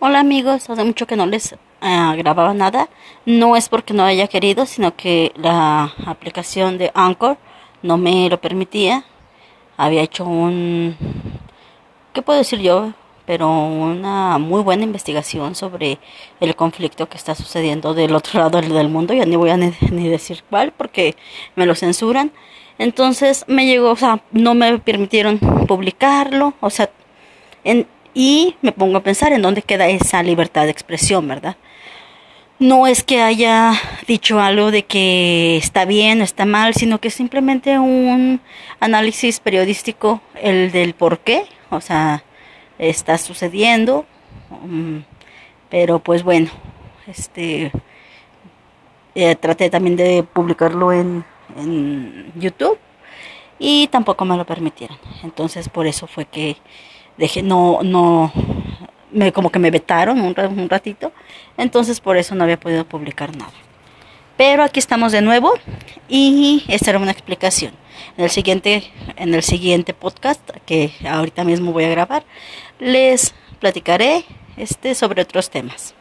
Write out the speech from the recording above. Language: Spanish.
Hola amigos, hace mucho que no les uh, grababa nada. No es porque no haya querido, sino que la aplicación de Anchor no me lo permitía. Había hecho un, ¿qué puedo decir yo? Pero una muy buena investigación sobre el conflicto que está sucediendo del otro lado del mundo. Ya ni voy a ni, ni decir cuál porque me lo censuran. Entonces me llegó, o sea, no me permitieron publicarlo. O sea, en, y me pongo a pensar en dónde queda esa libertad de expresión, ¿verdad? No es que haya dicho algo de que está bien o está mal, sino que simplemente un análisis periodístico, el del por qué, o sea, está sucediendo, um, pero pues bueno, este, eh, traté también de publicarlo en, en YouTube y tampoco me lo permitieron. Entonces por eso fue que dejé, no, no, me, como que me vetaron un, un ratito, entonces por eso no había podido publicar nada. Pero aquí estamos de nuevo y esta era una explicación. En el siguiente, en el siguiente podcast que ahorita mismo voy a grabar, les platicaré este sobre otros temas.